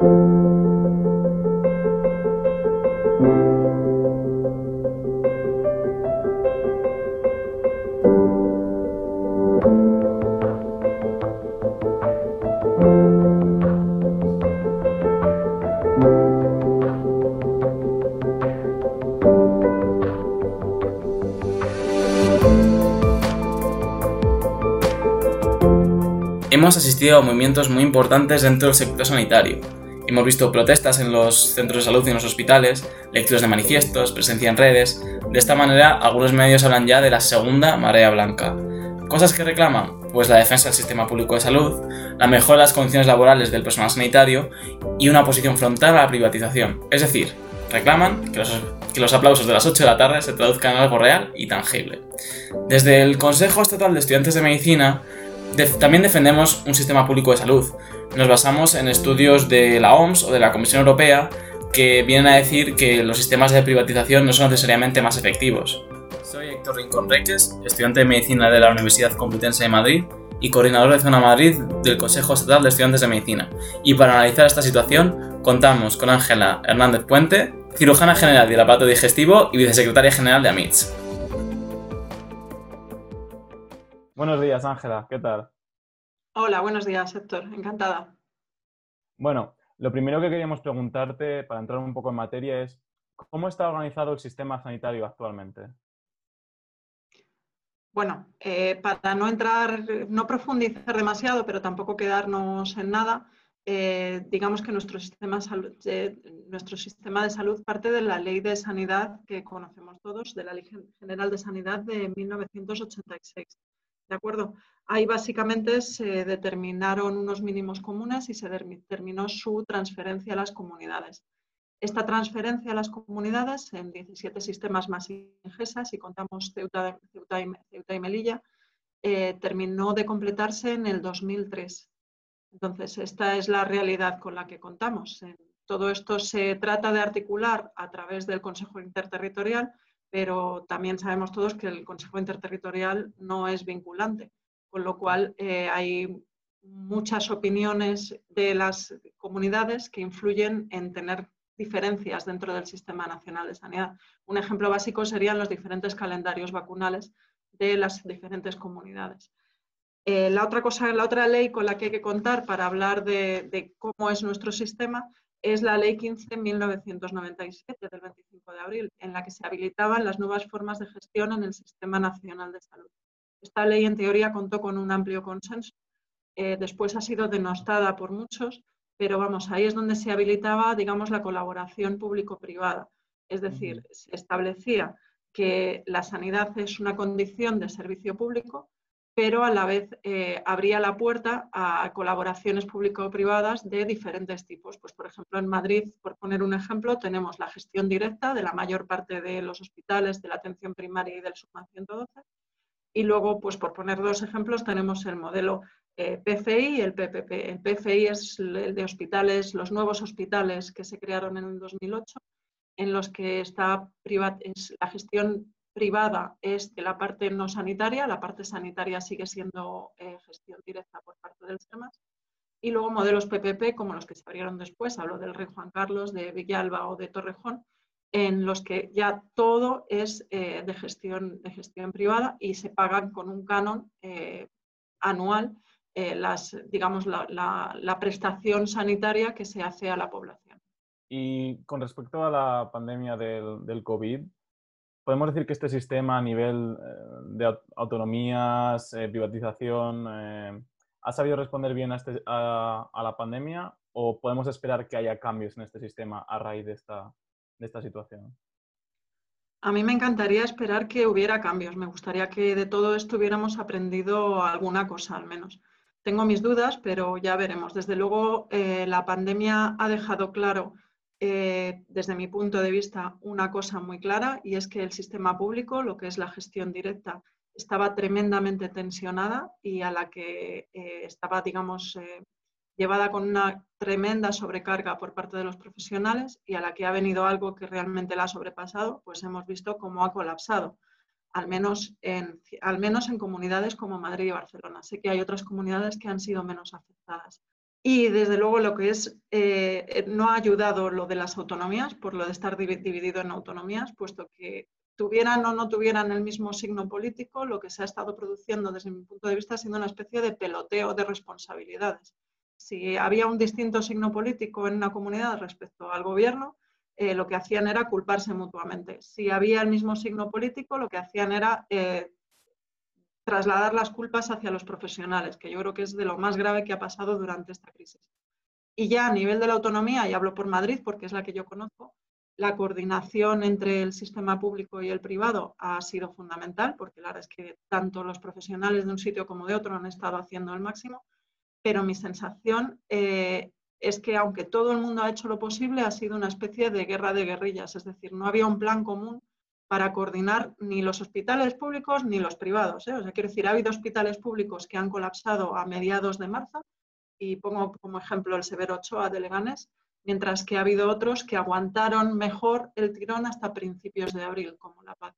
hemos a movimientos muy importantes dentro del sector sanitario. Hemos visto protestas en los centros de salud y en los hospitales, lecturas de manifiestos, presencia en redes. De esta manera, algunos medios hablan ya de la segunda marea blanca. ¿Cosas que reclaman? Pues la defensa del sistema público de salud, la mejora de las condiciones laborales del personal sanitario y una oposición frontal a la privatización. Es decir, reclaman que los, que los aplausos de las 8 de la tarde se traduzcan en algo real y tangible. Desde el Consejo Estatal de Estudiantes de Medicina también defendemos un sistema público de salud. Nos basamos en estudios de la OMS o de la Comisión Europea que vienen a decir que los sistemas de privatización no son necesariamente más efectivos. Soy Héctor Rincón Reques, estudiante de Medicina de la Universidad Complutense de Madrid y coordinador de Zona Madrid del Consejo Estatal de Estudiantes de Medicina. Y para analizar esta situación contamos con Ángela Hernández Puente, cirujana general del aparato digestivo y vicesecretaria general de AMITS. Buenos días, Ángela, ¿qué tal? Hola, buenos días, Héctor, encantada. Bueno, lo primero que queríamos preguntarte, para entrar un poco en materia, es ¿cómo está organizado el sistema sanitario actualmente? Bueno, eh, para no entrar, no profundizar demasiado, pero tampoco quedarnos en nada, eh, digamos que nuestro sistema, nuestro sistema de salud parte de la ley de sanidad que conocemos todos, de la Ley General de Sanidad de 1986. ¿De acuerdo? Ahí básicamente se determinaron unos mínimos comunes y se determinó su transferencia a las comunidades. Esta transferencia a las comunidades en 17 sistemas más ingesas, y contamos Ceuta, y, Melilla, eh, terminó de completarse en el 2003. Entonces, esta es la realidad con la que contamos. Todo esto se trata de articular a través del Consejo Interterritorial, pero también sabemos todos que el Consejo Interterritorial no es vinculante, con lo cual eh, hay muchas opiniones de las comunidades que influyen en tener diferencias dentro del Sistema Nacional de Sanidad. Un ejemplo básico serían los diferentes calendarios vacunales de las diferentes comunidades. Eh, la, otra cosa, la otra ley con la que hay que contar para hablar de cómo es nuestro sistema es la Ley 15.1997 del 25 de abril, en la que se habilitaban las nuevas formas de gestión en el Sistema Nacional de Salud. Esta ley, en teoría, contó con un amplio consenso. Eh, después ha sido denostada por muchos, pero vamos, ahí es donde se habilitaba, digamos, la colaboración público-privada. Es decir, se establecía que la sanidad es una condición de servicio público pero a la vez eh, abría la puerta a colaboraciones público-privadas de diferentes tipos. Pues, por ejemplo, en Madrid, por poner un ejemplo, tenemos la gestión directa de la mayor parte de los hospitales, de la atención primaria y del SUMA 112. Y luego, pues por poner dos ejemplos, tenemos el modelo eh, PFI y el PPP. El PFI es el de hospitales, los nuevos hospitales que se crearon en el 2008, en los que está es la gestión privada es la parte no sanitaria, la parte sanitaria sigue siendo eh, gestión directa por parte del SEMAS. Y luego modelos PPP, como los que se abrieron después, hablo del Rey Juan Carlos, de Villalba o de Torrejón, en los que ya todo es eh, de, gestión, gestión privada y se pagan con un canon eh, anual las, digamos, la, la, prestación sanitaria que se hace a la población. Y con respecto a la pandemia del, del COVID, podemos decir que este sistema a nivel eh, de autonomías, eh, privatización, eh, ha sabido responder bien este, a, la pandemia o podemos esperar que haya cambios en este sistema a raíz de esta, de esta situación? A mí me encantaría esperar que hubiera cambios. Me gustaría que de todo esto hubiéramos aprendido alguna cosa al menos. Tengo mis dudas, pero ya veremos. Desde luego, la pandemia ha dejado claro eh, desde mi punto de vista, una cosa muy clara y es que el sistema público, lo que es la gestión directa, estaba tremendamente tensionada y a la que eh, estaba, digamos, eh, llevada con una tremenda sobrecarga por parte de los profesionales y a la que ha venido algo que realmente la ha sobrepasado, pues hemos visto cómo ha colapsado. al menos, en, al menos en comunidades como Madrid y Barcelona. Sé que hay otras comunidades que han sido menos afectadas. Y desde luego lo que es, eh, no ha ayudado lo de las autonomías, por lo de estar dividido en autonomías, puesto que tuvieran o no tuvieran el mismo signo político, lo que se ha estado produciendo desde mi punto de vista ha sido una especie de peloteo de responsabilidades. Si había un distinto signo político en una comunidad respecto al gobierno, eh, lo que hacían era culparse mutuamente. Si había el mismo signo político, lo que hacían era eh, trasladar las culpas hacia los profesionales, que yo creo que es de lo más grave que ha pasado durante esta crisis. Y ya a nivel de la autonomía, y hablo por Madrid porque es la que yo conozco, la coordinación entre el sistema público y el privado ha sido fundamental, porque la verdad es que tanto los profesionales de un sitio como de otro han estado haciendo el máximo, pero mi sensación eh, es que aunque todo el mundo ha hecho lo posible, ha sido una especie de guerra de guerrillas, es decir, no había un plan común para coordinar ni los hospitales públicos ni los privados. ¿eh? O sea, quiero decir, ha habido hospitales públicos que han colapsado a mediados de marzo, y pongo como ejemplo el Severo Ochoa de Leganés, mientras que ha habido otros que aguantaron mejor el tirón hasta principios de abril, como La Paz.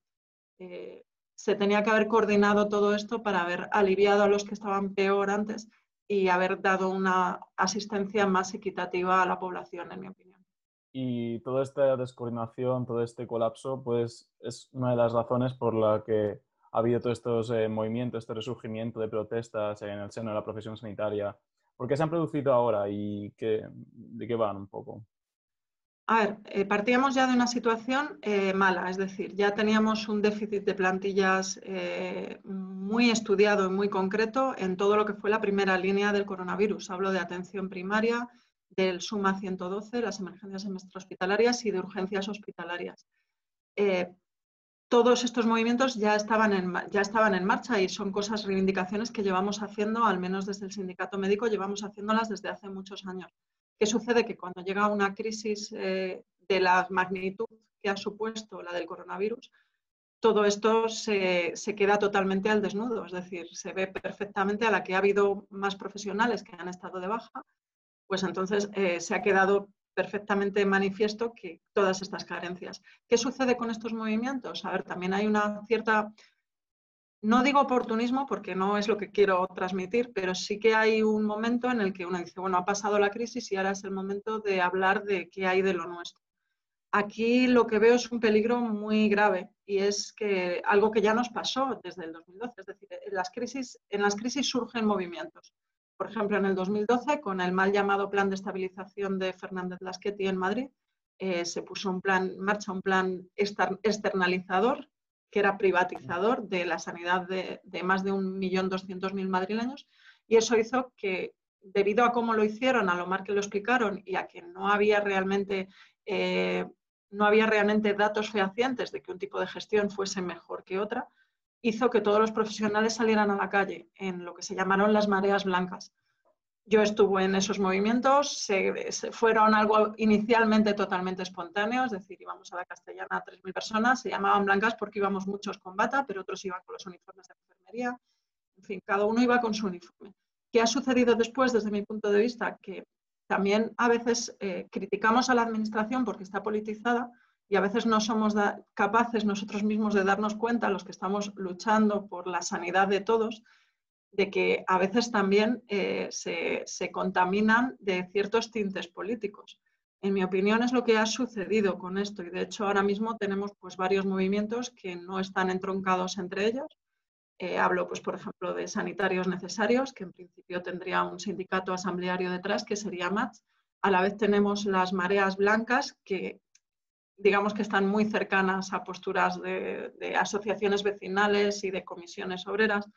Eh, se tenía que haber coordinado todo esto para haber aliviado a los que estaban peor antes y haber dado una asistencia más equitativa a la población, en mi opinión. Y toda esta descoordinación, todo este colapso, pues es una de las razones por la que ha habido todos estos eh, movimientos, este resurgimiento de protestas en el seno de la profesión sanitaria ¿Por qué se han producido ahora y qué, de qué van un poco? A ver, eh, partíamos ya de una situación eh, mala, es decir, ya teníamos un déficit de plantillas muy estudiado y muy concreto en todo lo que fue la primera línea del coronavirus. Hablo de atención primaria, del SUMA 112, las emergencias hospitalarias y de urgencias hospitalarias todos estos movimientos ya estaban, en, ya estaban en marcha y son cosas, reivindicaciones que llevamos haciendo, al menos desde el sindicato médico, llevamos haciéndolas desde hace muchos años. ¿Qué sucede? Que cuando llega una crisis eh, de la magnitud que ha supuesto la del coronavirus, todo esto se, queda totalmente al desnudo, es decir, se ve perfectamente a la que ha habido más profesionales que han estado de baja, pues entonces eh, se ha quedado perfectamente manifiesto que todas estas carencias. ¿Qué sucede con estos movimientos? A ver, también hay una cierta, no digo oportunismo porque no es lo que quiero transmitir, pero sí que hay un momento en el que uno dice, bueno, ha pasado la crisis y ahora es el momento de hablar de qué hay de lo nuestro. Aquí lo que veo es un peligro muy grave y es que algo que ya nos pasó desde el 2012, es decir, en las crisis, en las crisis surgen movimientos por ejemplo, en el 2012, con el mal llamado Plan de Estabilización de Fernández Lasqueti en Madrid, eh, se puso un plan, en marcha un plan externalizador, que era privatizador de la sanidad de, más de 1.200.000 madrileños, y eso hizo que, debido a cómo lo hicieron, a lo mal que lo explicaron y a que no había realmente... Eh, no había realmente datos fehacientes de que un tipo de gestión fuese mejor que otra, hizo que todos los profesionales salieran a la calle en lo que se llamaron las mareas blancas. Yo estuve en esos movimientos, se, fueron algo inicialmente totalmente espontáneo, es decir, íbamos a la castellana 3.000 personas, se llamaban blancas porque íbamos muchos con bata, pero otros iban con los uniformes de enfermería, en fin, cada uno iba con su uniforme. ¿Qué ha sucedido después desde mi punto de vista? Que también a veces eh, criticamos a la administración porque está politizada, y a veces no somos capaces nosotros mismos de darnos cuenta, los que estamos luchando por la sanidad de todos, de que a veces también eh, se, contaminan de ciertos tintes políticos. En mi opinión es lo que ha sucedido con esto y de hecho ahora mismo tenemos pues varios movimientos que no están entroncados entre ellos. Eh, hablo pues por ejemplo de sanitarios necesarios, que en principio tendría un sindicato asambleario detrás que sería MATS. A la vez tenemos las mareas blancas que digamos que están muy cercanas a posturas de, asociaciones vecinales y de comisiones obreras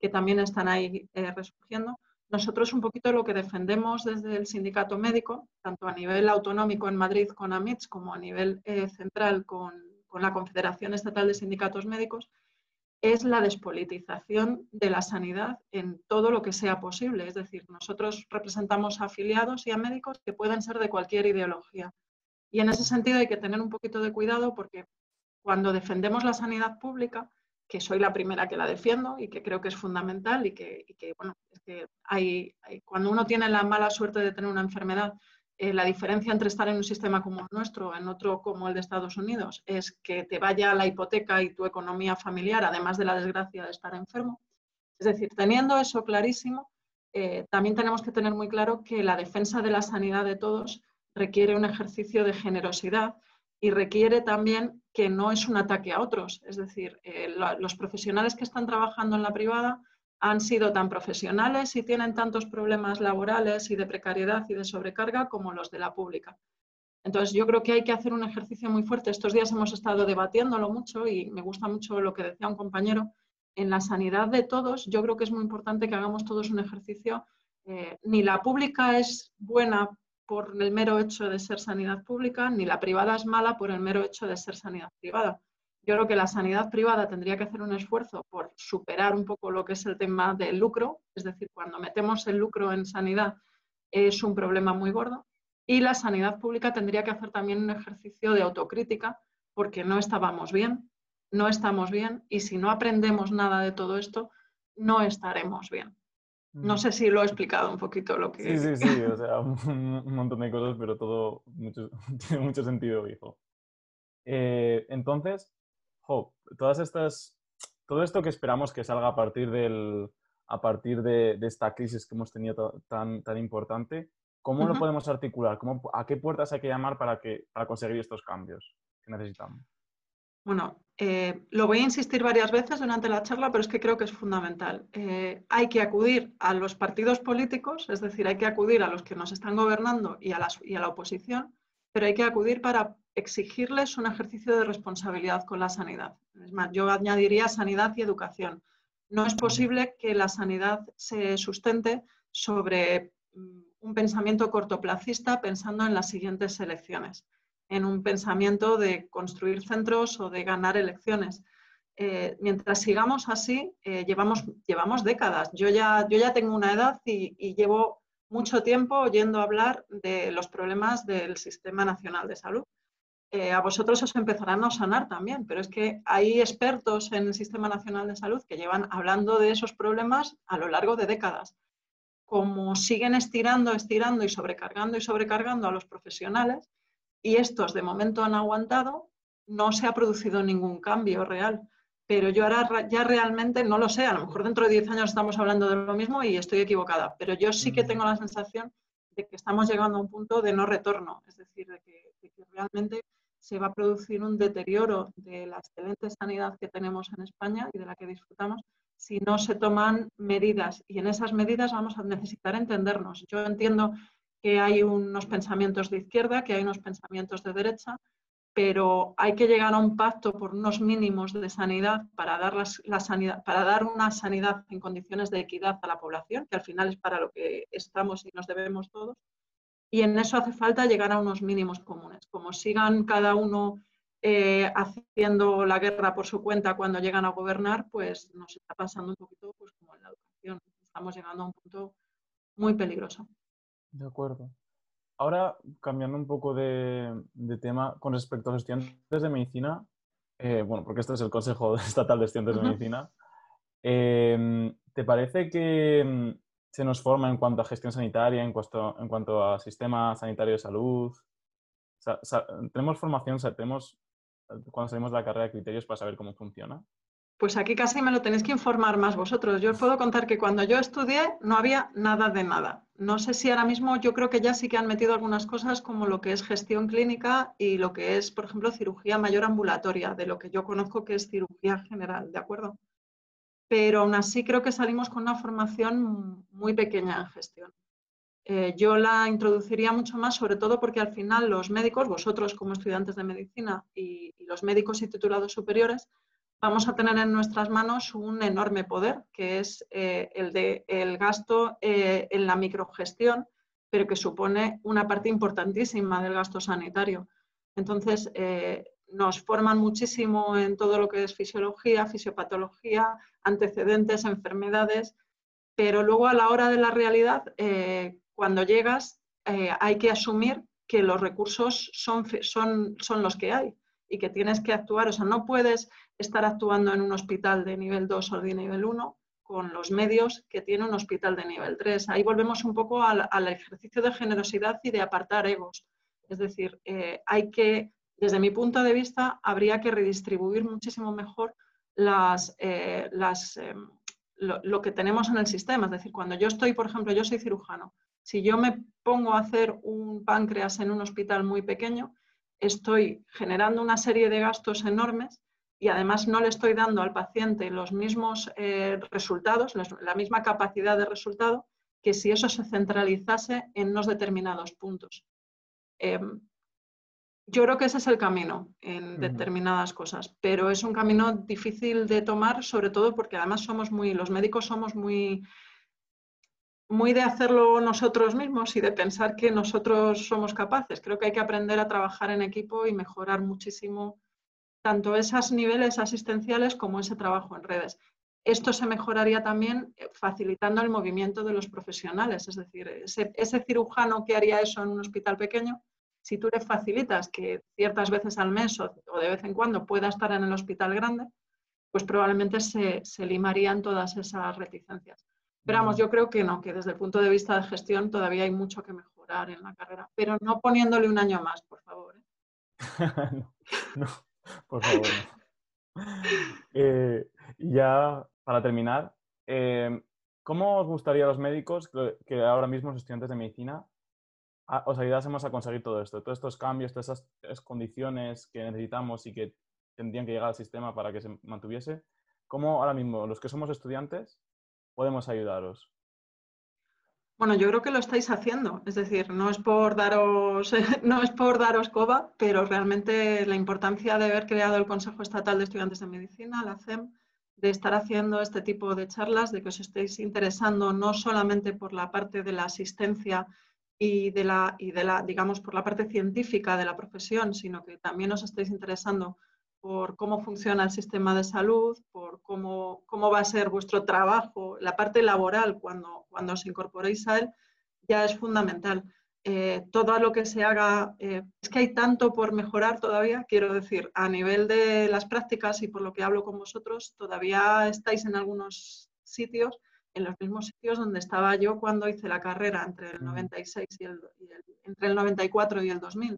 que también están ahí eh, resurgiendo. Nosotros un poquito lo que defendemos desde el sindicato médico, tanto a nivel autonómico en Madrid con AMITS como a nivel eh, central con, con la Confederación Estatal de Sindicatos Médicos, es la despolitización de la sanidad en todo lo que sea posible. Es decir, nosotros representamos a afiliados y a médicos que pueden ser de cualquier ideología y en ese sentido hay que tener un poquito de cuidado porque cuando defendemos la sanidad pública, que soy la primera que la defiendo y que creo que es fundamental y que, bueno, es que hay, cuando uno tiene la mala suerte de tener una enfermedad eh, la diferencia entre estar en un sistema como el nuestro, en otro como el de Estados Unidos, es que te vaya la hipoteca y tu economía familiar, además de la desgracia de estar enfermo. Es decir, teniendo eso clarísimo, eh, también tenemos que tener muy claro que la defensa de la sanidad de todos requiere un ejercicio de generosidad y requiere también que no es un ataque a otros. Es decir, eh, los profesionales que están trabajando en la privada han sido tan profesionales y tienen tantos problemas laborales y de precariedad y de sobrecarga como los de la pública. Entonces, yo creo que hay que hacer un ejercicio muy fuerte. Estos días hemos estado debatiéndolo mucho y me gusta mucho lo que decía un compañero. En la sanidad de todos, yo creo que es muy importante que hagamos todos un ejercicio. Eh, ni la pública es buena por el mero hecho de ser sanidad pública, ni la privada es mala por el mero hecho de ser sanidad privada. Yo creo que la sanidad privada tendría que hacer un esfuerzo por superar un poco lo que es el tema del lucro, es decir, cuando metemos el lucro en sanidad es un problema muy gordo, y la sanidad pública tendría que hacer también un ejercicio de autocrítica porque no estábamos bien, no estamos bien, y si no aprendemos nada de todo esto, no estaremos bien. No mm. sé si lo he explicado un poquito lo que... Sí, sí, sí, o sea, un, montón de cosas, pero todo tiene mucho sentido, hijo. Eh, entonces, todas estas, todo esto que esperamos que salga a partir, del, a partir de, esta crisis que hemos tenido tan, tan importante, ¿cómo lo podemos articular? ¿Cómo, ¿A qué puertas hay que llamar para, que, para conseguir estos cambios que necesitamos? Bueno, eh, lo voy a insistir varias veces durante la charla, pero es que creo que es fundamental. Eh, hay que acudir a los partidos políticos, es decir, hay que acudir a los que nos están gobernando y a, y a la oposición, pero hay que acudir para exigirles un ejercicio de responsabilidad con la sanidad. Es más, yo añadiría sanidad y educación. No es posible que la sanidad se sustente sobre mm, un pensamiento cortoplacista pensando en las siguientes elecciones, en un pensamiento de construir centros o de ganar elecciones. Eh, mientras sigamos así, eh, llevamos, llevamos décadas. Yo ya, yo ya tengo una edad y llevo mucho tiempo oyendo hablar de los problemas del Sistema Nacional de Salud. Eh, a vosotros os empezarán a sanar también, pero es que hay expertos en el Sistema Nacional de Salud que llevan hablando de esos problemas a lo largo de décadas. Como siguen estirando, estirando y sobrecargando y sobrecargando a los profesionales, y estos de momento han aguantado, no se ha producido ningún cambio real. Pero yo ahora ya realmente no lo sé, a lo mejor dentro de 10 años estamos hablando de lo mismo y estoy equivocada, pero yo sí que tengo la sensación de que estamos llegando a un punto de no retorno, es decir, de que, de que realmente se va a producir un deterioro de la excelente sanidad que tenemos en España y de la que disfrutamos si no se toman medidas. Y en esas medidas vamos a necesitar entendernos. Yo entiendo que hay unos pensamientos de izquierda, que hay unos pensamientos de derecha, pero hay que llegar a un pacto por unos mínimos de sanidad para dar, la sanidad, para dar una sanidad en condiciones de equidad a la población, que al final es para lo que estamos y nos debemos todos, y en eso hace falta llegar a unos mínimos comunes. Como sigan cada uno eh, haciendo la guerra por su cuenta cuando llegan a gobernar, pues nos está pasando un poquito pues, como en la educación. Estamos llegando a un punto muy peligroso. De acuerdo. Ahora, cambiando un poco de, tema con respecto a los estudiantes de medicina, eh, bueno, porque este es el Consejo Estatal de Estudiantes de Medicina, eh, ¿te parece que se nos forma en cuanto a gestión sanitaria, en cuanto, en cuanto a sistema sanitario de salud. tenemos formación, tenemos, cuando salimos de la carrera de criterios para saber cómo funciona. Pues aquí casi me lo tenéis que informar más vosotros. Yo os puedo contar que cuando yo estudié no había nada de nada. No sé si ahora mismo yo creo que ya sí que han metido algunas cosas como lo que es gestión clínica y lo que es, por ejemplo, cirugía mayor ambulatoria, de lo que yo conozco que es cirugía general, ¿de acuerdo? pero aún así creo que salimos con una formación muy pequeña en gestión. Eh, yo la introduciría mucho más, sobre todo porque al final los médicos, vosotros como estudiantes de medicina y, los médicos y titulados superiores, vamos a tener en nuestras manos un enorme poder, que es eh, el de el gasto eh, en la microgestión, pero que supone una parte importantísima del gasto sanitario. Entonces, nos forman muchísimo en todo lo que es fisiología, fisiopatología, antecedentes, enfermedades, pero luego a la hora de la realidad, eh, cuando llegas, eh, hay que asumir que los recursos son, son, son los que hay y que tienes que actuar. O sea, no puedes estar actuando en un hospital de nivel 2 o de nivel 1 con los medios que tiene un hospital de nivel 3. Ahí volvemos un poco al, ejercicio de generosidad y de apartar egos. Es decir, eh, hay que, desde mi punto de vista, habría que redistribuir muchísimo mejor las, eh, las, em, lo, que tenemos en el sistema. Es decir, cuando yo estoy, por ejemplo, yo soy cirujano, si yo me pongo a hacer un páncreas en un hospital muy pequeño, estoy generando una serie de gastos enormes y además no le estoy dando al paciente los mismos eh, resultados, la misma capacidad de resultado, que si eso se centralizase en unos determinados puntos. Em, yo creo que ese es el camino en determinadas cosas, pero es un camino difícil de tomar, sobre todo porque además somos muy, los médicos somos muy, muy de hacerlo nosotros mismos y de pensar que nosotros somos capaces. Creo que hay que aprender a trabajar en equipo y mejorar muchísimo tanto esos niveles asistenciales como ese trabajo en redes. Esto se mejoraría también eh, facilitando el movimiento de los profesionales, es decir, ese, cirujano que haría eso en un hospital pequeño, si tú le facilitas que ciertas veces al mes o, de vez en cuando pueda estar en el hospital grande, pues probablemente se, limarían todas esas reticencias. Pero vamos, yo creo que no, que desde el punto de vista de gestión todavía hay mucho que mejorar en la carrera, pero no poniéndole un año más, por favor. ¿eh? no. Por favor. Eh, ya para terminar, eh, ¿cómo os gustaría a los médicos que, ahora mismo los estudiantes de medicina os ayudásemos a conseguir todo esto, todos estos cambios, todas esas condiciones que necesitamos y que tendrían que llegar al sistema para que se mantuviese? ¿Cómo ahora mismo los que somos estudiantes podemos ayudaros? Bueno, yo creo que lo estáis haciendo, es decir, no es por daros, no es por daros coba, pero realmente la importancia de haber creado el Consejo Estatal de Estudiantes de Medicina, la CEM, de estar haciendo este tipo de charlas, de que os estéis interesando no solamente por la parte de la asistencia y de la, y de la, digamos, por la parte científica de la profesión, sino que también os estéis interesando por cómo funciona el sistema de salud, por cómo, cómo va a ser vuestro trabajo, la parte laboral cuando, cuando os incorporéis a él, ya es fundamental. Eh, todo lo que se haga, eh, es que hay tanto por mejorar todavía, quiero decir, a nivel de las prácticas y por lo que hablo con vosotros, todavía estáis en algunos sitios, en los mismos sitios donde estaba yo cuando hice la carrera entre el 96 y el, y el entre el 94 y el 2000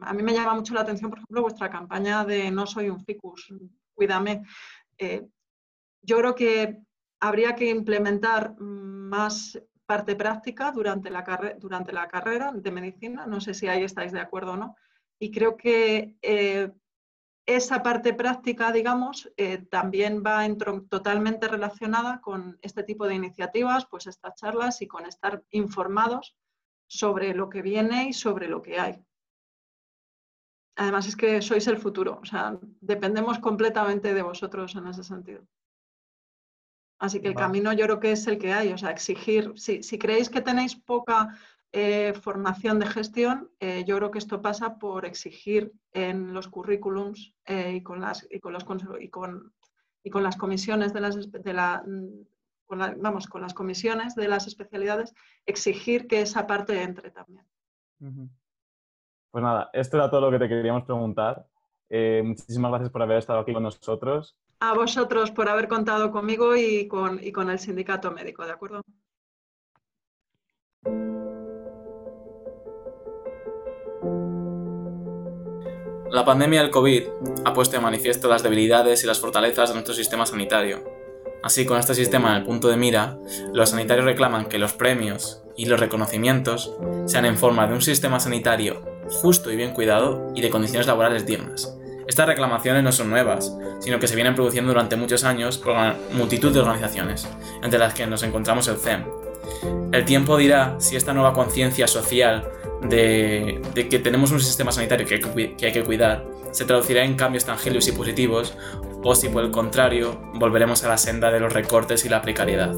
a mí me llama mucho la atención, por ejemplo, vuestra campaña de No soy un ficus, cuídame. Eh, yo creo que habría que implementar más parte práctica durante la, durante la carrera de medicina. No sé si ahí estáis de acuerdo o no. Y creo que eh, esa parte práctica, digamos, eh, también va totalmente relacionada con este tipo de iniciativas, pues estas charlas y con estar informados sobre lo que viene y sobre lo que hay. Además es que sois el futuro, o sea, dependemos completamente de vosotros en ese sentido. Así que el camino yo creo que es el que hay, o sea, exigir, si, creéis que tenéis poca eh, formación de gestión, eh, yo creo que esto pasa por exigir en los currículums eh, y, con las, y, con los, y, con, y con las comisiones de las, de la, vamos, con las comisiones de las especialidades, exigir que esa parte entre también. Pues nada, esto era todo lo que te queríamos preguntar. Eh, muchísimas gracias por haber estado aquí con nosotros. A vosotros por haber contado conmigo y con, y con el sindicato médico, ¿de acuerdo? La pandemia del COVID ha puesto de manifiesto las debilidades y las fortalezas de nuestro sistema sanitario. Así, con este sistema en el punto de mira, los sanitarios reclaman que los premios y los reconocimientos sean en forma de un sistema sanitario justo y bien cuidado y de condiciones laborales dignas. Estas reclamaciones no son nuevas, sino que se vienen produciendo durante muchos años por multitud de organizaciones, entre las que nos encontramos el CEM. El tiempo dirá si esta nueva conciencia social de, que tenemos un sistema sanitario que hay que cuidar se traducirá en cambios tangibles y positivos, o si por el contrario volveremos a la senda de los recortes y la precariedad.